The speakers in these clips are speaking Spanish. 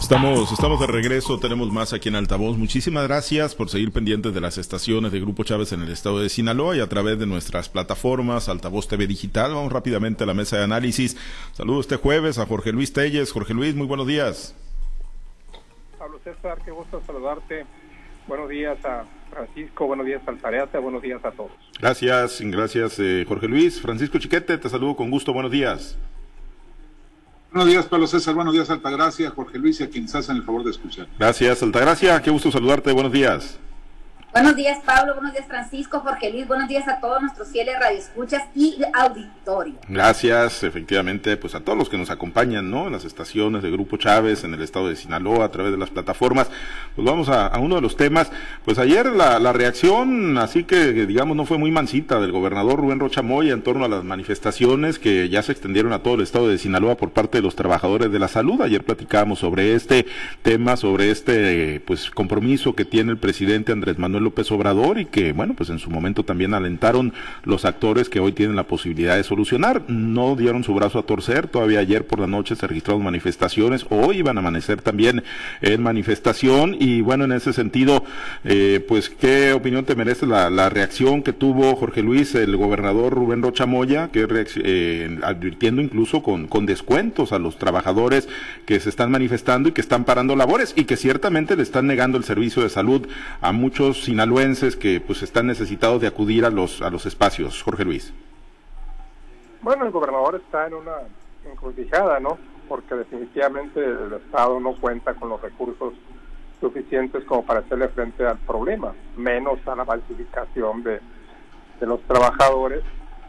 Estamos, estamos de regreso, tenemos más aquí en Altavoz. Muchísimas gracias por seguir pendientes de las estaciones de Grupo Chávez en el estado de Sinaloa y a través de nuestras plataformas Altavoz TV Digital. Vamos rápidamente a la mesa de análisis. Saludos este jueves a Jorge Luis Telles. Jorge Luis, muy buenos días. Pablo César, qué gusto saludarte. Buenos días a Francisco, buenos días a Altareata, buenos días a todos. Gracias, gracias eh, Jorge Luis. Francisco Chiquete, te saludo con gusto, buenos días. Buenos días, Pablo César. Buenos días, Altagracia, Jorge Luis y a quienes hacen el favor de escuchar. Gracias, Altagracia. Qué gusto saludarte. Buenos días. Buenos días, Pablo. Buenos días, Francisco, Jorge Luis. Buenos días a todos nuestros fieles radioescuchas y auditorio. Gracias, efectivamente, pues a todos los que nos acompañan, ¿no? En las estaciones de Grupo Chávez, en el estado de Sinaloa, a través de las plataformas. Pues vamos a, uno de los temas. Pues ayer la, reacción, así que digamos, no fue muy mansita del gobernador Rubén Rocha Moya en torno a las manifestaciones que ya se extendieron a todo el estado de Sinaloa por parte de los trabajadores de la salud. Ayer platicábamos sobre este tema, sobre este, pues, compromiso que tiene el presidente Andrés Manuel López Obrador y que, bueno, pues en su momento también alentaron los actores que hoy tienen la posibilidad de solucionar. No dieron su brazo a torcer, todavía ayer por la noche se registraron manifestaciones, hoy iban a amanecer también en manifestación y bueno, en ese sentido, eh, pues, ¿qué opinión te merece la, reacción que tuvo Jorge Luis, el gobernador Rubén Rocha Moya, que eh, advirtiendo incluso con, con descuentos a los trabajadores que se están manifestando y que están parando labores y que ciertamente le están negando el servicio de salud a muchos sinaloenses que pues están necesitados de acudir a los a los espacios. Jorge Luis. Bueno, el gobernador está en una encrucijada, ¿no? Porque definitivamente el Estado no cuenta con los recursos suficientes como para hacerle frente al problema, menos a la falsificación de, de los trabajadores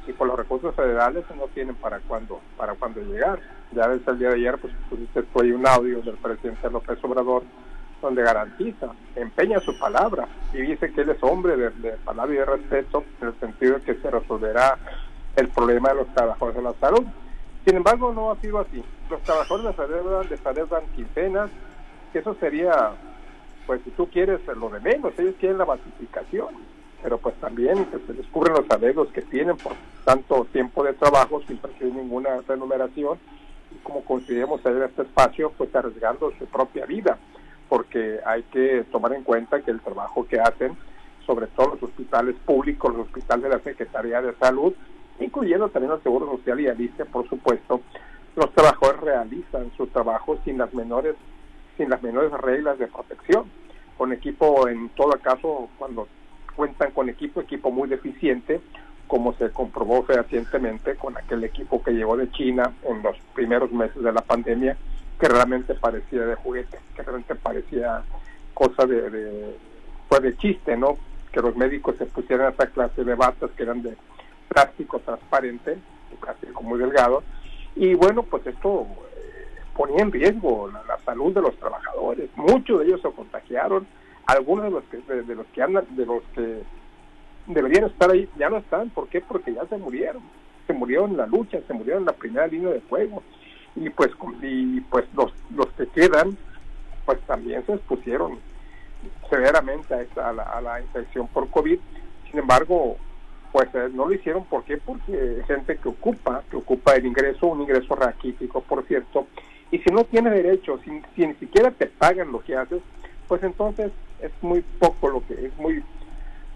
y por los recursos federales no tienen para cuándo para cuándo llegar. Ya desde el día de ayer pues pusiste fue un audio del presidente López Obrador donde garantiza, empeña su palabra y dice que él es hombre de, palabra y de respeto en el sentido de que se resolverá el problema de los trabajadores de la salud. Sin embargo, no ha sido así. Los trabajadores de salud les quincenas, que eso sería, pues si tú quieres, lo de menos, ellos quieren la basificación, pero pues también se descubren los arreglos que tienen por tanto tiempo de trabajo sin recibir ninguna remuneración y como consideremos en este espacio, pues arriesgando su propia vida porque hay que tomar en cuenta que el trabajo que hacen, sobre todo los hospitales públicos, los hospitales de la Secretaría de Salud, incluyendo también el Seguro Social y Alicia, por supuesto, los trabajadores realizan su trabajo sin las menores sin las menores reglas de protección, con equipo en todo caso cuando cuentan con equipo, equipo muy deficiente, como se comprobó fehacientemente con aquel equipo que llegó de China en los primeros meses de la pandemia que realmente parecía de juguete, que realmente parecía cosa de, de, pues de chiste, ¿no? Que los médicos se pusieran esa clase de batas que eran de plástico transparente, plástico muy delgado, y bueno, pues esto eh, ponía en riesgo la, salud de los trabajadores. Muchos de ellos se contagiaron, algunos de los que de, los que andan, de los que deberían estar ahí ya no están, ¿por qué? Porque ya se murieron, se murieron en la lucha, se murieron en la primera línea de fuego y pues y pues los, los que quedan pues también se expusieron severamente a, esta, a, la, infección por COVID. Sin embargo, pues eh, no lo hicieron. ¿Por qué? Porque gente que ocupa, que ocupa el ingreso, un ingreso raquítico, por cierto, y si no tiene derecho, si, si ni siquiera te pagan lo que haces, pues entonces es muy poco lo que es muy,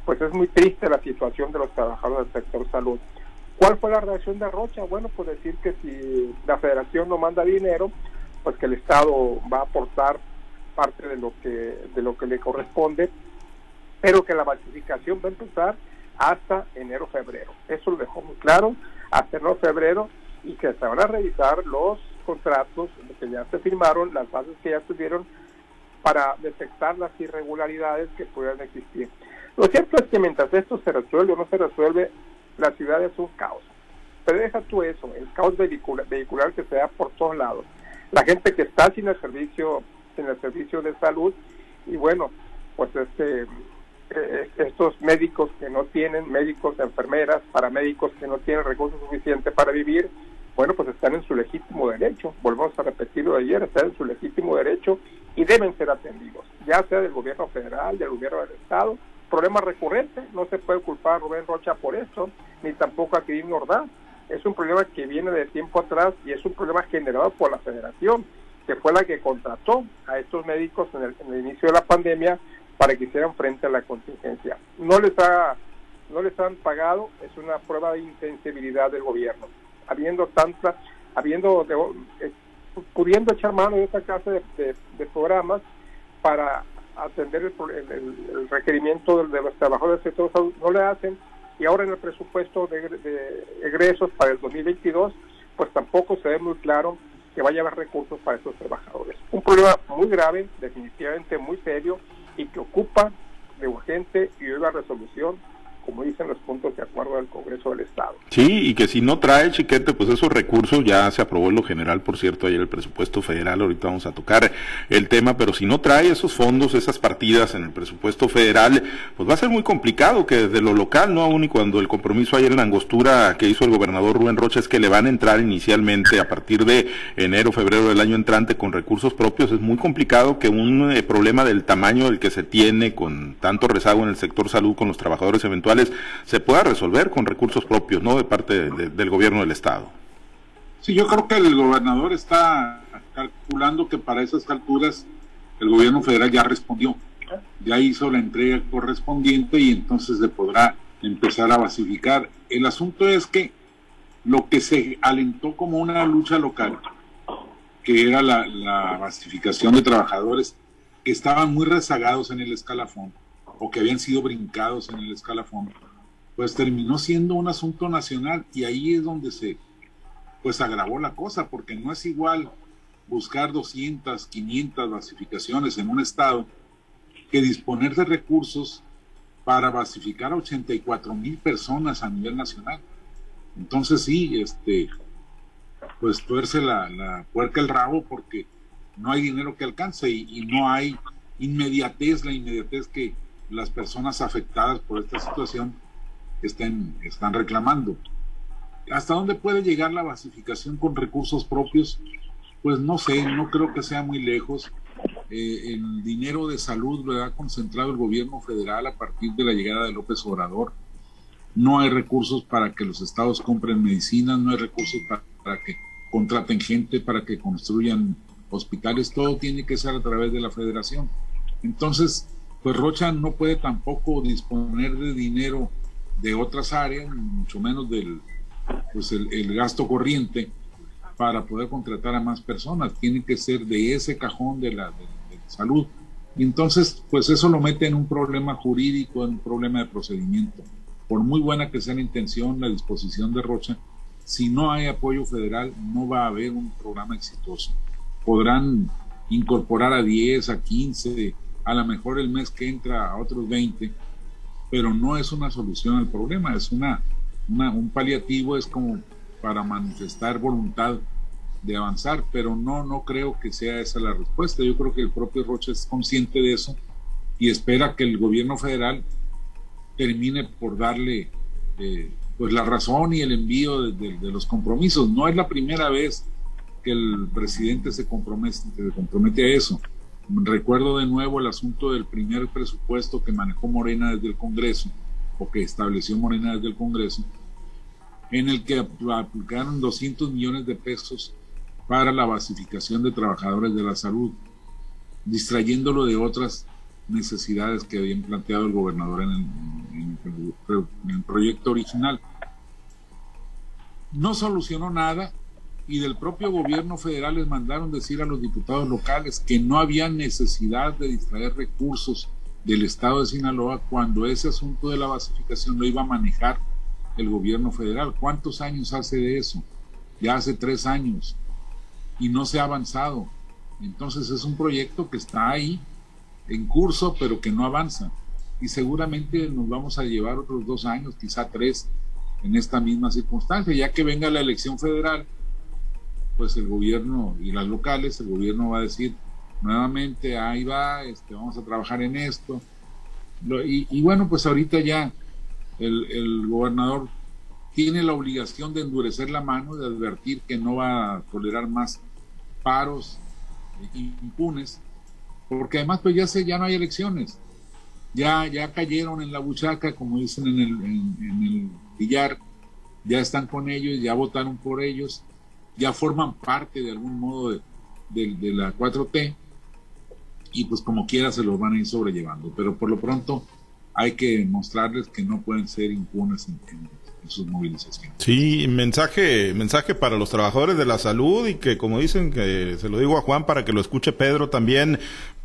pues es muy triste la situación de los trabajadores del sector salud. ¿Cuál fue la reacción de Rocha? Bueno, pues decir que si la federación no manda dinero, pues que el Estado va a aportar parte de lo que, de lo que le corresponde, pero que la basificación va a empezar hasta enero-febrero. Eso lo dejó muy claro, hasta enero-febrero, y que se van a revisar los contratos que ya se firmaron, las bases que ya tuvieron, para detectar las irregularidades que puedan existir. Lo cierto es que mientras esto se resuelve o no se resuelve, la ciudad es un caos. Pero deja tú eso, el caos vehicular, que se da por todos lados. La gente que está sin el servicio, sin el servicio de salud, y bueno, pues este eh, estos médicos que no tienen, médicos, enfermeras, paramédicos que no tienen recursos suficientes para vivir, bueno, pues están en su legítimo derecho, volvemos a repetirlo de ayer, están en su legítimo derecho y deben ser atendidos, ya sea del gobierno federal, del gobierno del Estado, problema recurrente, no se puede culpar a Rubén Rocha por esto, ni tampoco a Kevin Ordaz. Es un problema que viene de tiempo atrás y es un problema generado por la federación. que fue la que contrató a estos médicos en el, en el inicio de la pandemia para que hicieran frente a la contingencia. No les ha no les han pagado, es una prueba de insensibilidad del gobierno. Habiendo tantas, habiendo, eh, pudiendo echar mano de esta clase de, programas para atender el, requerimiento de, los trabajadores del sector salud, no le hacen, y ahora en el presupuesto de, de egresos para el 2022, pues tampoco se ve muy claro que vaya a haber recursos para estos trabajadores. Un problema muy grave, definitivamente muy serio, y que ocupa de urgente y una resolución como dicen los puntos de acuerdo del Congreso del Estado. Sí, y que si no trae chiquete, pues esos recursos ya se aprobó en lo general, por cierto, ayer el presupuesto federal, ahorita vamos a tocar el tema, pero si no trae esos fondos, esas partidas en el presupuesto federal, pues va a ser muy complicado que desde lo local, no aún y cuando el compromiso ayer en angostura que hizo el gobernador Rubén Rocha es que le van a entrar inicialmente a partir de enero, febrero del año entrante con recursos propios, es muy complicado que un eh, problema del tamaño del que se tiene con tanto rezago en el sector salud con los trabajadores eventuales se pueda resolver con recursos propios, no de parte del gobierno del Estado. Sí, yo creo que el gobernador está calculando que para esas alturas el gobierno federal ya respondió, ya hizo la entrega correspondiente y entonces se podrá empezar a basificar. El asunto es que lo que se alentó como una lucha local, que era la, la basificación de trabajadores que estaban muy rezagados en el escalafón, o que habían sido brincados en el escalafón, pues terminó siendo un asunto nacional y ahí es donde se pues agravó la cosa, porque no es igual buscar 200, 500 basificaciones en un estado que disponer de recursos para basificar a 84 mil personas a nivel nacional. Entonces sí, este, pues tuerce la, la puerca el rabo porque no hay dinero que alcance y, y no hay inmediatez, la inmediatez que, las personas afectadas por esta situación estén, están reclamando. ¿Hasta dónde puede llegar la basificación con recursos propios? Pues no sé, no creo que sea muy lejos. Eh, el dinero de salud lo ha concentrado el gobierno federal a partir de la llegada de López Obrador. No hay recursos para que los estados compren medicinas, no hay recursos para, para que contraten gente, para que construyan hospitales, todo tiene que ser a través de la federación. Entonces, pues Rocha no puede tampoco disponer de dinero de otras áreas, mucho menos del pues el, gasto corriente para poder contratar a más personas. Tiene que ser de ese cajón de la, salud. Y entonces, pues eso lo mete en un problema jurídico, en un problema de procedimiento. Por muy buena que sea la intención, la disposición de Rocha, si no hay apoyo federal, no va a haber un programa exitoso. Podrán incorporar a 10, a 15, a lo mejor el mes que entra a otros 20, pero no es una solución al problema, es una, un paliativo, es como para manifestar voluntad de avanzar, pero no, no creo que sea esa la respuesta. Yo creo que el propio Rocha es consciente de eso y espera que el gobierno federal termine por darle eh, pues la razón y el envío de, los compromisos. No es la primera vez que el presidente se compromete, se compromete a eso. Recuerdo de nuevo el asunto del primer presupuesto que manejó Morena desde el Congreso, o que estableció Morena desde el Congreso, en el que aplicaron 200 millones de pesos para la basificación de trabajadores de la salud, distrayéndolo de otras necesidades que habían planteado el gobernador en el proyecto original. No solucionó nada, y del propio gobierno federal les mandaron decir a los diputados locales que no había necesidad de distraer recursos del estado de Sinaloa cuando ese asunto de la basificación lo iba a manejar el gobierno federal. ¿Cuántos años hace de eso? Ya hace tres años y no se ha avanzado. Entonces es un proyecto que está ahí en curso pero que no avanza y seguramente nos vamos a llevar otros dos años, quizá tres, en esta misma circunstancia, ya que venga la elección federal pues el gobierno y las locales, el gobierno va a decir nuevamente, ahí va, este, vamos a trabajar en esto. y, bueno, pues ahorita ya el, el, gobernador tiene la obligación de endurecer la mano, de advertir que no va a tolerar más paros impunes, porque además pues ya, se, ya no hay elecciones. Ya, ya cayeron en la buchaca, como dicen en el, en el billar, ya están con ellos, ya votaron por ellos ya forman parte de algún modo de, de la 4T y pues como quiera se los van a ir sobrellevando. Pero por lo pronto hay que mostrarles que no pueden ser impunes en, sus movilizaciones. Sí, mensaje, mensaje para los trabajadores de la salud y que como dicen, que se lo digo a Juan para que lo escuche Pedro también,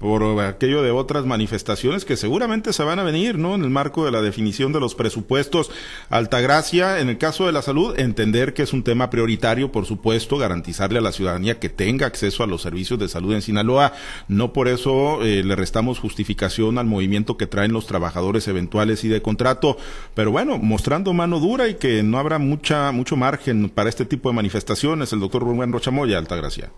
por aquello de otras manifestaciones que seguramente se van a venir, ¿no? En el marco de la definición de los presupuestos. Altagracia, en el caso de la salud, entender que es un tema prioritario, por supuesto, garantizarle a la ciudadanía que tenga acceso a los servicios de salud en Sinaloa. No por eso eh, le restamos justificación al movimiento que traen los trabajadores eventuales y de contrato, pero bueno, mostrando mano dura y que no habrá mucha, mucho margen para este tipo de manifestaciones. El doctor Rubén Rochamoya, Altagracia.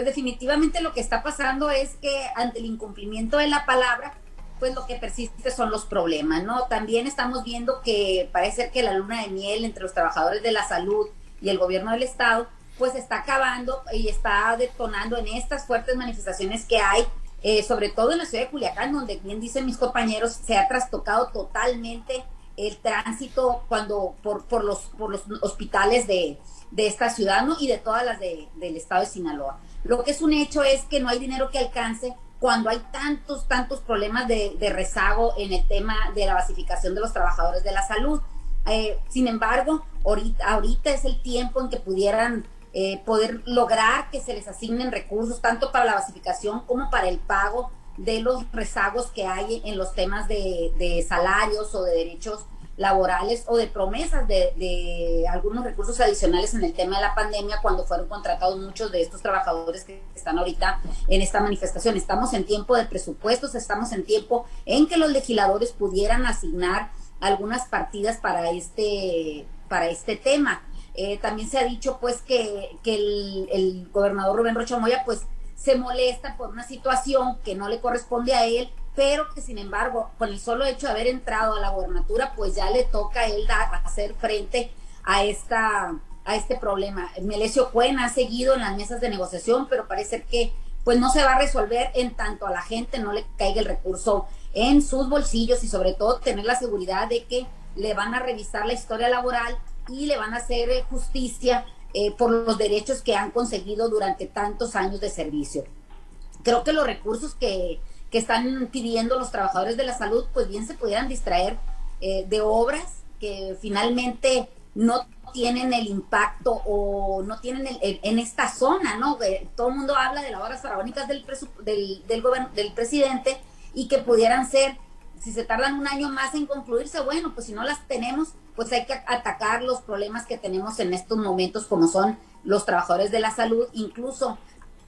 Pues definitivamente lo que está pasando es que ante el incumplimiento de la palabra, pues lo que persiste son los problemas, ¿no? También estamos viendo que parece ser que la luna de miel entre los trabajadores de la salud y el gobierno del estado, pues está acabando y está detonando en estas fuertes manifestaciones que hay, eh, sobre todo en la ciudad de Culiacán, donde bien dicen mis compañeros, se ha trastocado totalmente el tránsito cuando por, por los por los hospitales de, de esta ciudad ¿no? y de todas las de, del estado de Sinaloa. Lo que es un hecho es que no hay dinero que alcance cuando hay tantos, tantos problemas de, rezago en el tema de la basificación de los trabajadores de la salud. Eh, sin embargo, ahorita, es el tiempo en que pudieran eh, poder lograr que se les asignen recursos tanto para la basificación como para el pago de los rezagos que hay en los temas de salarios o de derechos laborales o de promesas de, algunos recursos adicionales en el tema de la pandemia cuando fueron contratados muchos de estos trabajadores que están ahorita en esta manifestación. Estamos en tiempo de presupuestos, estamos en tiempo en que los legisladores pudieran asignar algunas partidas para este, para este tema. Eh, también se ha dicho pues que, que el, el gobernador Rubén Rocha Moya pues se molesta por una situación que no le corresponde a él pero que sin embargo, con el solo hecho de haber entrado a la gobernatura, pues ya le toca a él hacer frente a esta a este problema. Melesio Cuen ha seguido en las mesas de negociación, pero parece que pues no se va a resolver en tanto a la gente no le caiga el recurso en sus bolsillos y sobre todo tener la seguridad de que le van a revisar la historia laboral y le van a hacer eh, justicia eh, por los derechos que han conseguido durante tantos años de servicio. Creo que los recursos que, que están pidiendo los trabajadores de la salud, pues bien se pudieran distraer eh, de obras que finalmente no tienen el impacto o no tienen el, en esta zona, ¿no? todo el mundo habla de las obras faraónicas del, del, del, del presidente y que pudieran ser, si se tardan un año más en concluirse, bueno, pues si no las tenemos, pues hay que atacar los problemas que tenemos en estos momentos, como son los trabajadores de la salud. Incluso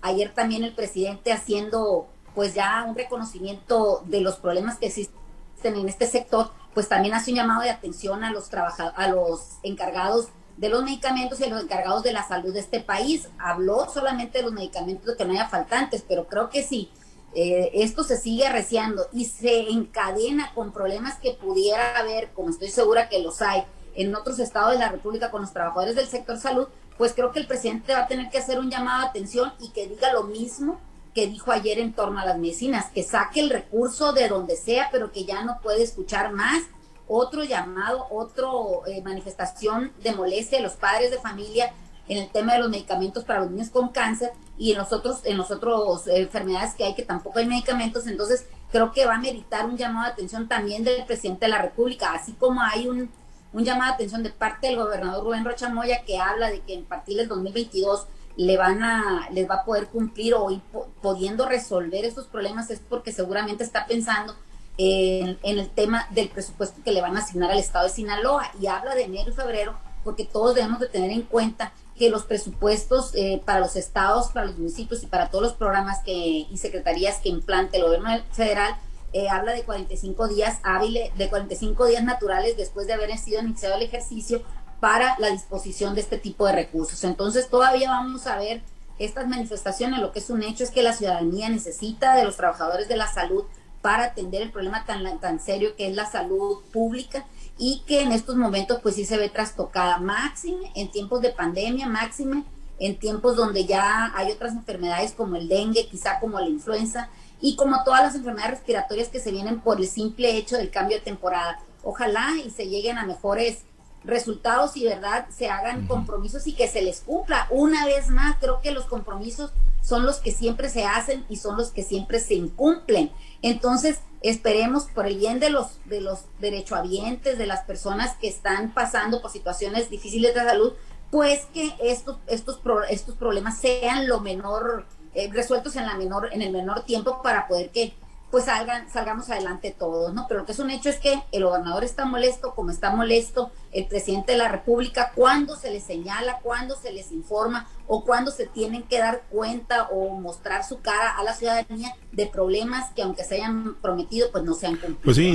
ayer también el presidente haciendo pues ya un reconocimiento de los problemas que existen en este sector, pues también hace un llamado de atención a los a los encargados de los medicamentos y a los encargados de la salud de este país. Habló solamente de los medicamentos que no haya faltantes, pero creo que si eh, esto se sigue arreciando y se encadena con problemas que pudiera haber, como estoy segura que los hay, en otros estados de la República con los trabajadores del sector salud, pues creo que el presidente va a tener que hacer un llamado de atención y que diga lo mismo que dijo ayer en torno a las medicinas, que saque el recurso de donde sea, pero que ya no puede escuchar más. Otro llamado, otra eh, manifestación de molestia de los padres de familia en el tema de los medicamentos para los niños con cáncer y en los otros, en los otros eh, enfermedades que hay que tampoco hay medicamentos. Entonces, creo que va a meritar un llamado de atención también del presidente de la República, así como hay un, un llamado de atención de parte del gobernador Rubén Rocha Moya que habla de que en partir del 2022 le van a, les va a poder cumplir o ir pudiendo resolver estos problemas es porque seguramente está pensando en, el tema del presupuesto que le van a asignar al estado de Sinaloa. Y habla de enero y febrero porque todos debemos de tener en cuenta que los presupuestos eh, para los estados, para los municipios y para todos los programas que, y secretarías que implante el gobierno federal eh, habla de 45 días hábiles, de 45 días naturales después de haber sido iniciado el ejercicio para la disposición de este tipo de recursos. Entonces todavía vamos a ver estas manifestaciones. Lo que es un hecho es que la ciudadanía necesita de los trabajadores de la salud para atender el problema tan, tan serio que es la salud pública y que en estos momentos pues sí se ve trastocada, máxime en tiempos de pandemia, máxime en tiempos donde ya hay otras enfermedades como el dengue, quizá como la influenza y como todas las enfermedades respiratorias que se vienen por el simple hecho del cambio de temporada. Ojalá y se lleguen a mejores resultados y verdad se hagan compromisos y que se les cumpla. Una vez más, creo que los compromisos son los que siempre se hacen y son los que siempre se incumplen. Entonces, esperemos por el bien de los, de los derechohabientes, de las personas que están pasando por situaciones difíciles de salud, pues que estos, estos, estos problemas sean lo menor, eh, resueltos en, la menor, en el menor tiempo para poder que pues salgan, salgamos adelante todos, ¿no? Pero lo que es un hecho es que el gobernador está molesto, como está molesto el presidente de la República, cuando se les señala, cuando se les informa o cuando se tienen que dar cuenta o mostrar su cara a la ciudadanía de problemas que aunque se hayan prometido, pues no se han cumplido. Pues sí,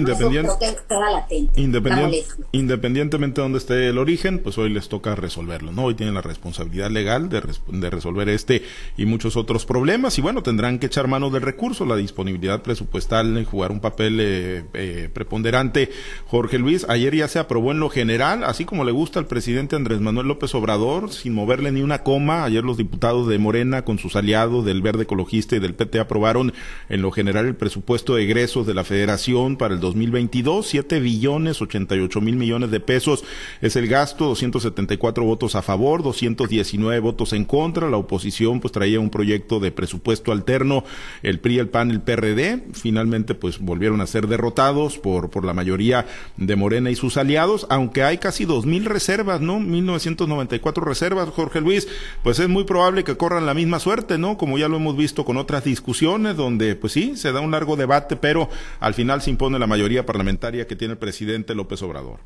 independientemente de donde esté el origen, pues hoy les toca resolverlo, ¿no? Hoy tienen la responsabilidad legal de, de resolver este y muchos otros problemas y bueno, tendrán que echar mano del recurso, la disponibilidad presupuestal, jugar un papel eh, eh, preponderante. Jorge Luis, ayer ya se aprobó en lo general, así como le gusta al presidente Andrés Manuel López Obrador, sin moverle ni una coma. Ayer los diputados de Morena con sus aliados del Verde Ecologista y del PT aprobaron en lo general el presupuesto de egresos de la Federación para el 2022, 7 billones 88 mil millones de pesos es el gasto, 274 votos a favor, 219 votos en contra. La oposición pues traía un proyecto de presupuesto alterno, el PRI, el PAN, el PRD. Finalmente pues volvieron a ser derrotados por, por la mayoría de Morena y sus aliados, aunque hay casi dos mil reservas, ¿no? 1994 reservas, Jorge Luis, pues es muy probable que corran la misma suerte, ¿no? Como ya lo hemos visto con otras discusiones donde pues sí, se da un largo debate, pero al final se impone la mayoría parlamentaria que tiene el presidente López Obrador.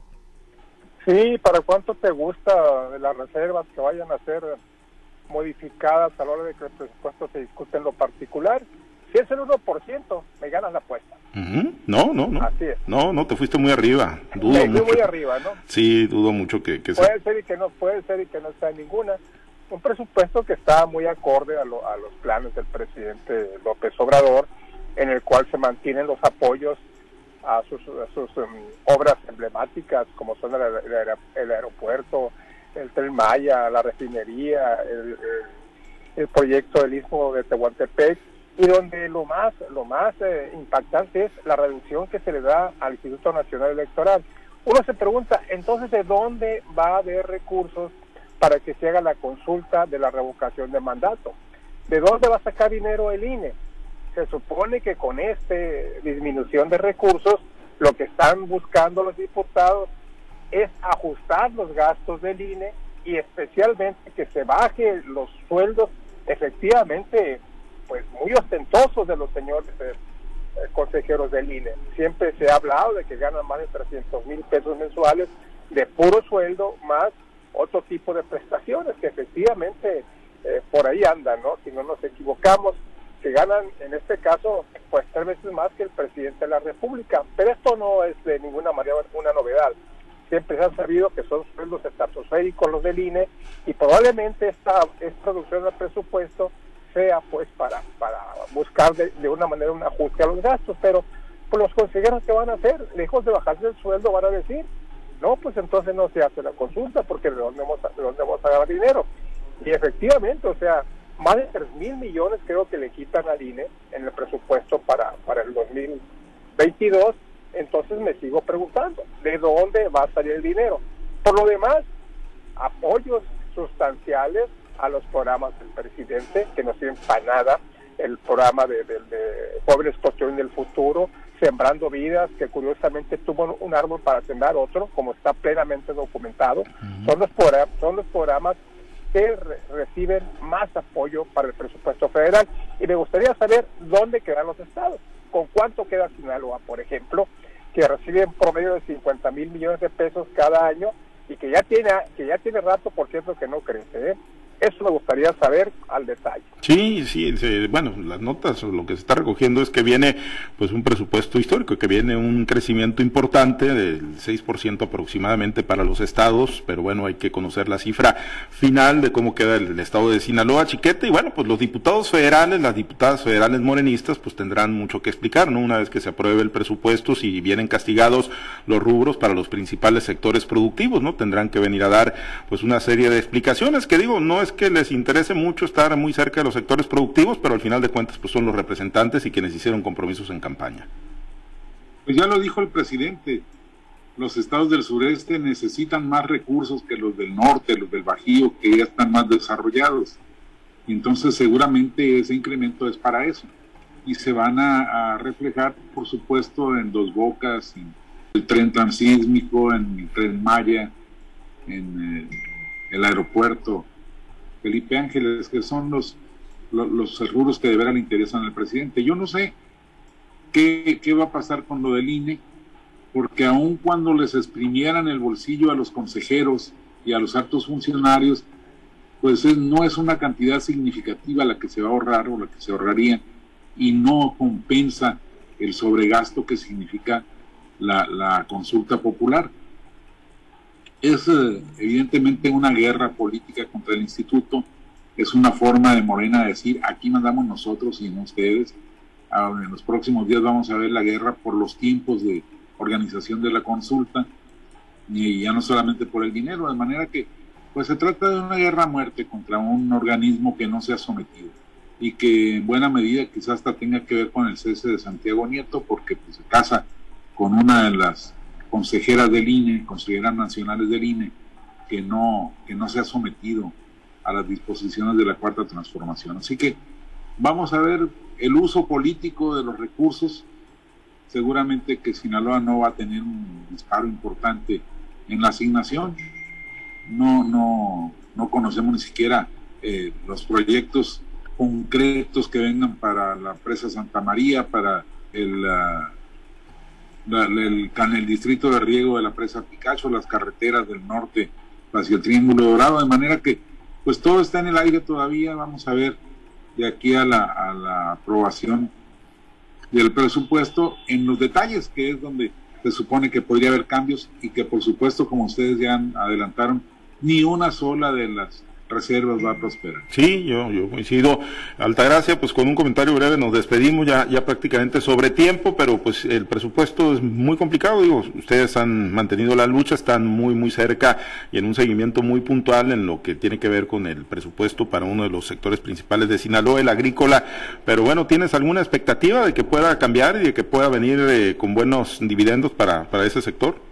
Sí, ¿para cuánto te gusta las reservas que vayan a ser modificadas a la hora de que el presupuesto se discute en lo particular? Si es el 1%, me ganas la apuesta. No, no, no. Así es. No, no, te fuiste muy arriba. Dudo mucho. muy arriba, ¿no? Sí, dudo mucho que, que Puede ser y que no, puede ser y que no está ninguna. Un presupuesto que está muy acorde a, a los planes del presidente López Obrador, en el cual se mantienen los apoyos a sus, um, obras emblemáticas, como son el, aeropuerto, el tren Maya, la refinería, el, el proyecto del Istmo de Tehuantepec, y donde lo más lo más eh, impactante es la reducción que se le da al Instituto Nacional Electoral. Uno se pregunta, entonces, ¿de dónde va a haber recursos para que se haga la consulta de la revocación de mandato? ¿De dónde va a sacar dinero el INE? Se supone que con esta disminución de recursos, lo que están buscando los diputados es ajustar los gastos del INE y especialmente que se baje los sueldos efectivamente pues muy ostentosos de los señores eh, eh, consejeros del INE. Siempre se ha hablado de que ganan más de 300 mil pesos mensuales de puro sueldo más otro tipo de prestaciones que efectivamente eh, por ahí andan, ¿no? Si no nos equivocamos, que ganan en este caso pues tres veces más que el presidente de la República. Pero esto no es de ninguna manera una novedad. Siempre se ha sabido que son sueldos estratosféricos los del INE y probablemente esta, esta reducción del presupuesto sea pues para, para buscar de, una manera un ajuste a los gastos, pero pues los consejeros que van a hacer, lejos de bajarse el sueldo, van a decir, no, pues entonces no se hace la consulta porque de dónde vamos a, de dónde vamos a ganar dinero. Y efectivamente, o sea, más de 3 mil millones creo que le quitan al INE en el presupuesto para, para el 2022, entonces me sigo preguntando, ¿de dónde va a salir el dinero? Por lo demás, apoyos sustanciales a los programas del presidente, que no sirven para nada, el programa de, de, Jóvenes Construyendo el Futuro, Sembrando Vidas, que curiosamente tuvo un árbol para sembrar otro, como está plenamente documentado. son, los son los programas que reciben más apoyo para el presupuesto federal. Y me gustaría saber dónde quedan los estados, con cuánto queda Sinaloa, por ejemplo, que recibe en promedio de 50 mil millones de pesos cada año y que ya tiene que ya tiene rato, por cierto, que no crece. ¿eh? Eso me gustaría saber al detalle. Sí, sí, bueno, las notas lo que se está recogiendo es que viene pues un presupuesto histórico, que viene un crecimiento importante del 6% aproximadamente para los estados, pero bueno, hay que conocer la cifra final de cómo queda el, estado de Sinaloa, Chiquete, y bueno, pues los diputados federales, las diputadas federales morenistas, pues tendrán mucho que explicar, ¿no? Una vez que se apruebe el presupuesto, si vienen castigados los rubros para los principales sectores productivos, ¿no? Tendrán que venir a dar pues una serie de explicaciones que digo, no es que les interese mucho estar muy cerca de los sectores productivos, pero al final de cuentas pues son los representantes y quienes hicieron compromisos en campaña. Pues ya lo dijo el presidente, los estados del sureste necesitan más recursos que los del norte, los del Bajío, que ya están más desarrollados. Entonces seguramente ese incremento es para eso. Y se van a, reflejar, por supuesto, en Dos Bocas, en el tren transísmico, en el tren Maya, en eh, el aeropuerto Felipe Ángeles, que son los, los, seguros que de veras interesan al presidente. Yo no sé qué, qué va a pasar con lo del INE, porque aun cuando les exprimieran el bolsillo a los consejeros y a los altos funcionarios, pues no es una cantidad significativa la que se va a ahorrar o la que se ahorraría y no compensa el sobregasto que significa la consulta popular. Es eh, evidentemente una guerra política contra el instituto, es una forma de Morena de decir, aquí mandamos nosotros y no ustedes. en los próximos días vamos a ver la guerra por los tiempos de organización de la consulta, y ya no solamente por el dinero, de manera que pues se trata de una guerra a muerte contra un organismo que no se ha sometido. Y que en buena medida quizás hasta tenga que ver con el cese de Santiago Nieto porque pues, se casa con una de las consejeras del INE, consejeras nacionales del INE, que no, que no se ha sometido a las disposiciones de la cuarta transformación. Así que vamos a ver el uso político de los recursos. Seguramente que Sinaloa no va a tener un disparo importante en la asignación. No, no, no conocemos ni siquiera eh, los proyectos concretos que vengan para la presa Santa María, para el, el, el, distrito de riego de la presa Picacho, las carreteras del norte hacia el Triángulo Dorado, de manera que pues todo está en el aire todavía, vamos a ver de aquí a la, a la aprobación del presupuesto en los detalles, que es donde se supone que podría haber cambios y que por supuesto, como ustedes ya adelantaron, ni una sola de las reservas va a prosperar. Sí, yo, yo coincido. Altagracia, pues con un comentario breve nos despedimos ya, ya prácticamente sobre tiempo, pero pues el presupuesto es muy complicado. Digo, ustedes han mantenido la lucha, están muy, muy cerca y en un seguimiento muy puntual en lo que tiene que ver con el presupuesto para uno de los sectores principales de Sinaloa, el agrícola. Pero bueno, ¿tienes alguna expectativa de que pueda cambiar y de que pueda venir eh, con buenos dividendos para, para ese sector?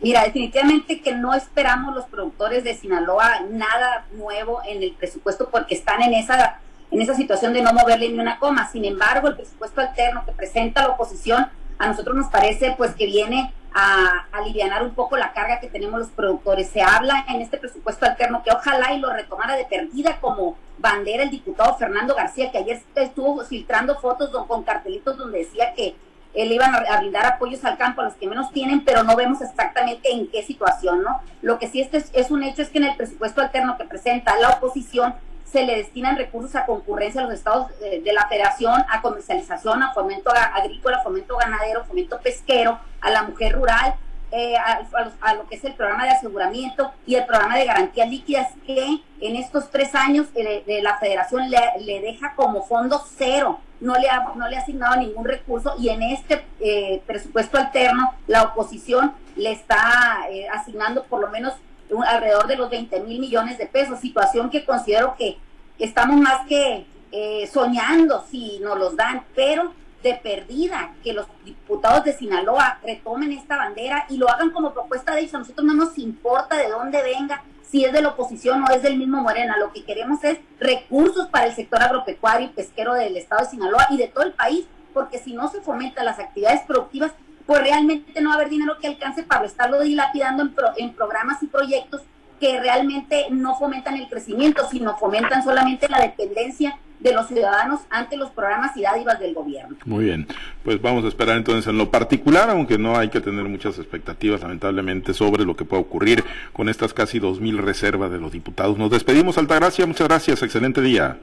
Mira, definitivamente que no esperamos los productores de Sinaloa nada nuevo en el presupuesto porque están en esa en esa situación de no moverle ni una coma. Sin embargo, el presupuesto alterno que presenta la oposición a nosotros nos parece pues que viene a, aliviar un poco la carga que tenemos los productores. Se habla en este presupuesto alterno que ojalá y lo retomara de perdida como bandera el diputado Fernando García, que ayer estuvo filtrando fotos con cartelitos donde decía que eh, le iban a, brindar apoyos al campo a los que menos tienen, pero no vemos exactamente en qué situación, ¿no? Lo que sí este es, un hecho es que en el presupuesto alterno que presenta la oposición se le destinan recursos a concurrencia a los estados de, la federación, a comercialización, a fomento agrícola, fomento ganadero, fomento pesquero, a la mujer rural, eh, a, lo que es el programa de aseguramiento y el programa de garantías líquidas que en estos tres años eh, de, la federación le, deja como fondo cero. No le ha, no le ha asignado ningún recurso y en este eh, presupuesto alterno la oposición le está eh, asignando por lo menos alrededor de los 20 mil millones de pesos, situación que considero que estamos más que eh, soñando si nos los dan, pero de perdida que los diputados de Sinaloa retomen esta bandera y lo hagan como propuesta de ellos. A nosotros no nos importa de dónde venga, si es de la oposición o es del mismo Morena. Lo que queremos es recursos para el sector agropecuario y pesquero del estado de Sinaloa y de todo el país, porque si no se fomentan las actividades productivas, pues realmente no va a haber dinero que alcance para estarlo dilapidando en, en programas y proyectos que realmente no fomentan el crecimiento, sino fomentan solamente la dependencia de los ciudadanos ante los programas y dádivas del gobierno. Muy bien, pues vamos a esperar entonces en lo particular, aunque no hay que tener muchas expectativas lamentablemente sobre lo que puede ocurrir con estas casi dos mil reservas de los diputados. Nos despedimos, Altagracia, muchas gracias, excelente día.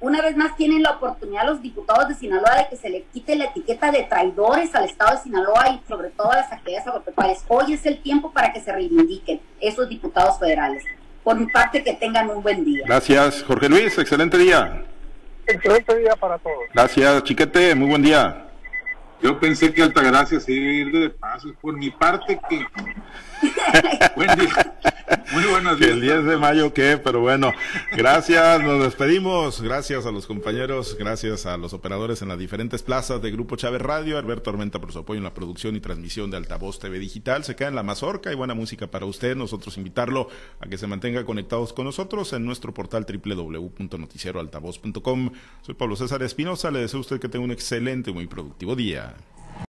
Una vez más tienen la oportunidad los diputados de Sinaloa de que se le quite la etiqueta de traidores al Estado de Sinaloa y sobre todo a las actividades agropecuarias. Hoy es el tiempo para que se reivindiquen esos diputados federales. Por mi parte, que tengan un buen día. Gracias, Jorge Luis, excelente día. Excelente día para todos. Gracias, Chiquete, muy buen día. Yo pensé que Altagracia se iba a ir de paso. Por mi parte, que. buen día. Muy buenos días. el 10 de mayo qué, pero bueno, gracias, nos despedimos, gracias a los compañeros, gracias a los operadores en las diferentes plazas de Grupo Chávez Radio, Alberto Armenta por su apoyo en la producción y transmisión de Altavoz TV Digital, se queda en la mazorca y buena música para usted, nosotros invitarlo a que se mantenga conectados con nosotros en nuestro portal www.noticieroaltavoz.com. Soy Pablo César Espinosa, le deseo a usted que tenga un excelente y muy productivo día.